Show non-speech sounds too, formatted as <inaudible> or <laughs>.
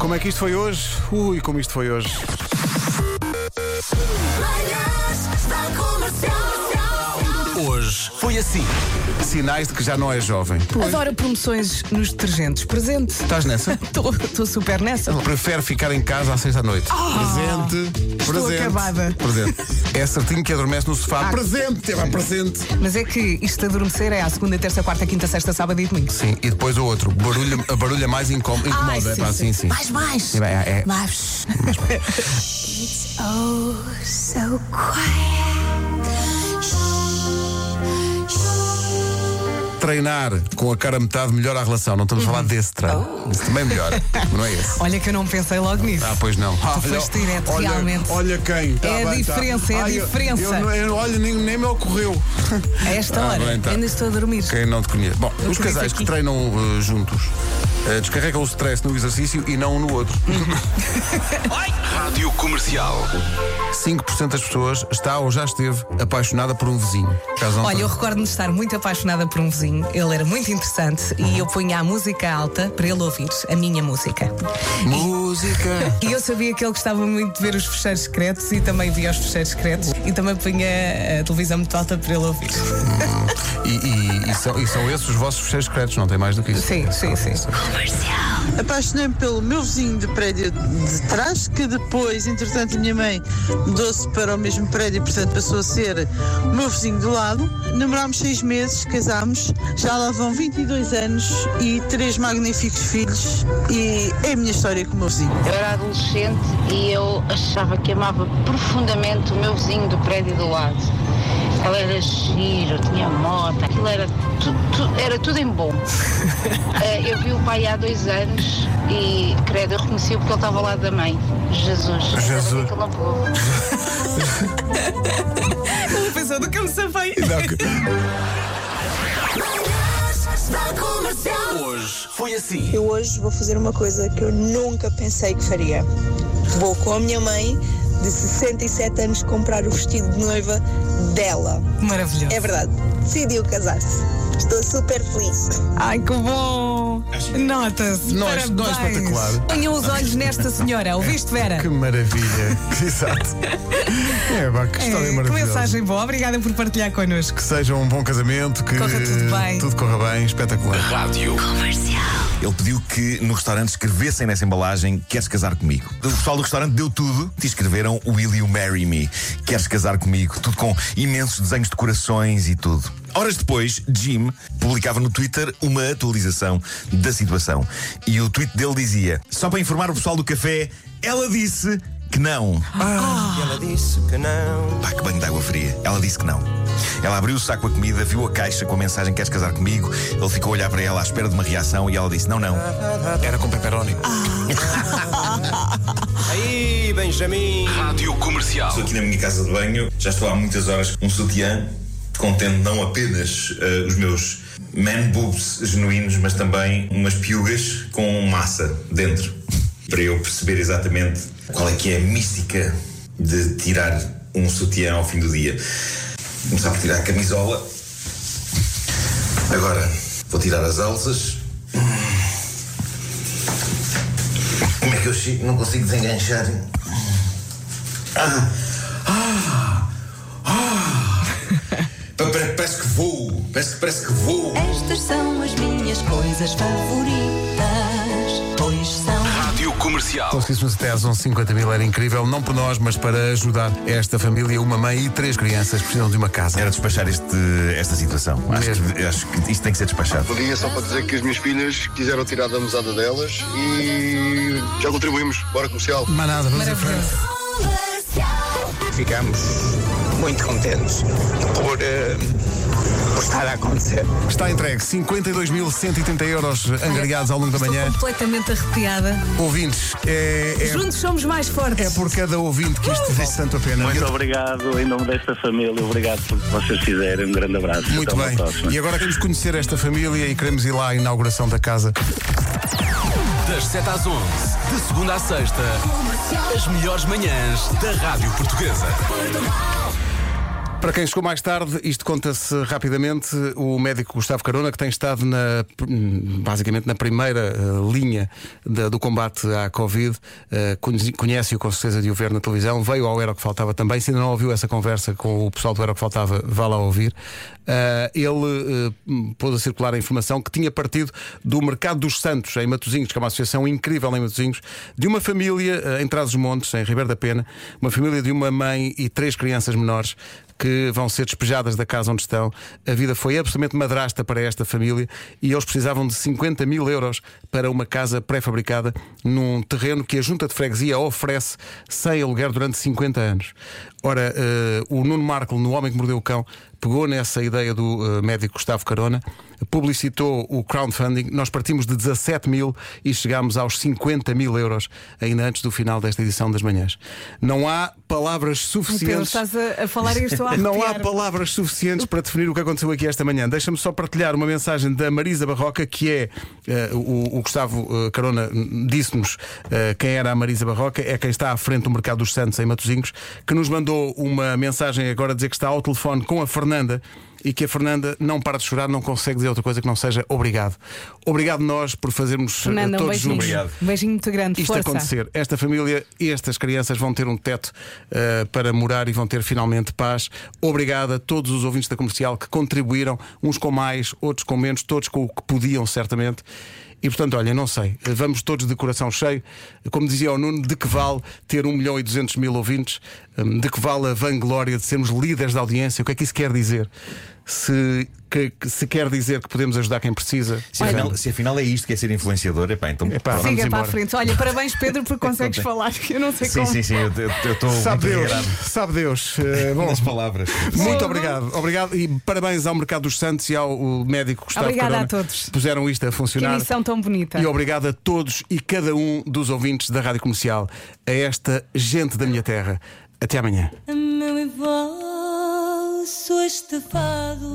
Como é que isto foi hoje? Ui, como isto foi hoje. Manhãs da Comercial. Hoje foi assim. Sinais de que já não é jovem. Adoro promoções nos detergentes. Presente. Estás nessa? <laughs> Estou super nessa. Prefere ficar em casa às seis da noite. presente. estou presente. acabada. Presente. É certinho que adormece no sofá. Ah. Presente. É pá, presente. Mas é que isto de adormecer é à segunda, terça, quarta, quinta, sexta, sábado e domingo. Sim, e depois o outro. Barulho, a barulha mais incom- incomoda. Ai, é sim, pá, sim. sim. Mais, mais. Bem, é- é- Mais. <laughs> Oh, so quiet. Treinar com a cara metade melhora a relação. Não estamos a falar desse treino. Isso também melhora. Não é esse. Olha que eu não pensei logo nisso. Ah, pois não. Ah, foste direto, olha, realmente. Olha quem. Tá É a bem, tá. diferença, é a Ai, eu- diferença. Eu, não- eu- olha, nem, nem me ocorreu. A esta Ah, hora, bem, tá. ainda estou a dormir. Quem não te conhece. Bom, os casais que aqui. treinam uh, juntos uh, descarregam o stress no exercício e não um no outro. <laughs> Rádio Comercial. 5% das pessoas está ou já esteve apaixonada por um vizinho. Olha, eu recordo-me de estar muito apaixonada por um vizinho. Ele era muito interessante e eu punha a música alta para ele ouvir a minha música. Música. <laughs> E eu sabia que ele gostava muito de ver os fecheiros secretos e também via os fecheiros secretos e também punha a televisão muito alta para ele ouvir. E, e- e são, e são esses os vossos fecheiros secretos, não tem mais do que isso. Sim, sim, sim. Apaixonei-me pelo meu vizinho de prédio de trás, que depois, entretanto, a minha mãe mudou-se para o mesmo prédio e, portanto, passou a ser o meu vizinho do lado. Namorámos seis meses, casámos, já lá vão 22 anos e três magníficos filhos. E é a minha história com o meu vizinho. Eu era adolescente e eu achava que amava profundamente o meu vizinho do prédio do lado. Ela era giro, tinha moto, aquilo era, tu, tu- era tudo em bom. <laughs> Eh, eu vi o pai há dois anos e, credo, eu reconheci porque ele estava ao lado da mãe. Jesus. Bem Jesus. que ele não. <laughs> Ele pensou do que Manhãs da Comercial. Hoje foi assim. Eu hoje vou fazer uma coisa que eu nunca pensei que faria. Vou com a minha mãe, de 67 anos, comprar o vestido de noiva dela. Maravilhoso. É verdade, decidiu casar-se. Estou super feliz. Ai, que bom! Nota-se. É- não é espetacular? Ponham os olhos nesta senhora, ouviste, Vera? Que maravilha. <laughs> Exato. É, pá, que história É, que maravilhosa. mensagem boa. Obrigada por partilhar connosco. Que seja um bom casamento, que Corra tudo bem. tudo corra bem, espetacular. Rádio. Ele pediu que no restaurante escrevessem nessa embalagem Queres casar comigo? O pessoal do restaurante deu tudo e escreveram Will you marry me? Queres casar comigo? Tudo com imensos desenhos de corações e tudo. Horas depois, Jim publicava no Twitter uma atualização da situação. E o tweet dele dizia: Só para informar o pessoal do café, ela disse que não. Ela disse que não. Pá, que banho de água fria. Ela disse que não. Ela abriu o saco com a comida, viu a caixa com a mensagem Queres casar comigo? Ele ficou a olhar para ela à espera de uma reação e ela disse: Não, não. Era com pepperoni. <laughs> Aí, Benjamin. Rádio Comercial. Estou aqui na minha casa de banho, já estou há muitas horas com um sutiã, contendo não apenas eh, os meus man boobs genuínos, mas também umas piugas com massa dentro. Para eu perceber exatamente qual é que é a mística de tirar um sutiã ao fim do dia. Começar por tirar a camisola. Agora vou tirar as alças. Como é que eu chego? Não consigo desenganchar. Ah! Ah! Ah! Pa- pa- Parece que vou! Parece, parece que vou! Estas são as minhas coisas favoritas. Comercial. Conseguíssemos até às 11h50 mil, era incrível, não por nós, mas para ajudar esta família. Uma mãe e três crianças precisam de uma casa. Era despachar este, esta situação. Acho Mesmo. que, acho que isto tem que ser despachado. Liga só para dizer que as minhas filhas quiseram tirar da mesada delas e já contribuímos. Bora comercial. Mas nada, vamos em frente. Ficamos muito contentes por, eh, por estar a acontecer. Está entregue 52.130 euros angariados ao longo da Estou manhã. completamente arrepiada. Ouvintes, é, é, Juntos somos mais fortes. é por cada ouvinte que isto vale tanto a pena. Muito obrigado em nome desta família, obrigado por que vocês fizerem. Um grande abraço. Muito Até uma bem. próxima. E agora queremos conhecer esta família e queremos ir lá à inauguração da casa. Das 7 às 11, de segunda à sexta, as melhores manhãs da Rádio Portuguesa. Para quem chegou mais tarde, isto conta-se rapidamente. O médico Gustavo Carona, que tem estado na, basicamente na primeira eh, linha do combate à Covid, eh, conhece- conhece-o com certeza de o ver na televisão, veio ao Era o que Faltava também. Se ainda não ouviu essa conversa com o pessoal do Era o que Faltava, vá lá ouvir. Eh, ele pôs a circular a informação que tinha partido do Mercado dos Santos, em Matosinhos, que é uma associação incrível em Matosinhos, de uma família em Trás-os-Montes, em Ribeiro da Pena, uma família de uma mãe e três crianças menores que vão ser despejadas da casa onde estão. A vida foi absolutamente madrasta para esta família e eles precisavam de 50 mil euros para uma casa pré-fabricada num terreno que a junta de freguesia oferece sem aluguer durante 50 anos. Ora, eh, o Nuno Marco, no Homem que Mordeu o Cão, pegou nessa ideia do eh, médico Gustavo Carona, publicitou o crowdfunding. Nós partimos de 17 mil e chegámos aos 50 mil euros ainda antes do final desta edição das manhãs. Não há palavras Pedro, suficientes. estás a, a falar a Não há palavras suficientes para definir o que aconteceu aqui esta manhã. Deixa-me só partilhar uma mensagem da Marisa Barroca, que é eh, o, o Gustavo eh, Carona disse-nos eh, quem era a Marisa Barroca, é quem está à frente do Mercado dos Santos em Matosinhos, que nos mandou uma mensagem agora a dizer que está ao telefone com a Fernanda. E que a Fernanda não para de chorar, não consegue dizer outra coisa que não seja obrigado. Obrigado nós por fazermos eh, Fernanda, um todos beijinho. juntos Obrigado. Um beijinho muito grande. isto Força. acontecer. Esta família e estas crianças vão ter um teto eh, para morar e vão ter finalmente paz. Obrigado a todos os ouvintes da comercial que contribuíram, uns com mais, outros com menos, todos com o que podiam, certamente. E portanto, olha, não sei, vamos todos de coração cheio. Como dizia o Nuno, de que vale ter 1 milhão e 200 mil ouvintes? Hum, De que vale a vanglória de sermos líderes da audiência? O que é que isso quer dizer? Se, que- que- se quer dizer que podemos ajudar quem precisa. Se afinal, se afinal é isto que é ser influenciador, epá, então. Epá, vamos Siga para a embora. frente. Olha, parabéns, Pedro, porque <laughs> consegues falar. Eu não sei Sim, como. sim, sim, eu eu estou Sabe muito Deus, agradado sabe Deus. Eh, <laughs> bom, nas palavras. Muito obrigado, obrigado e parabéns ao Mercado dos Santos e ao médico Gustavo Obrigada Carona a todos. que puseram isto a Que funcionar. emissão tão bonita. E obrigado a todos e cada um dos ouvintes da Rádio Comercial, a esta gente da minha terra. Até amanhã. Sou estafado.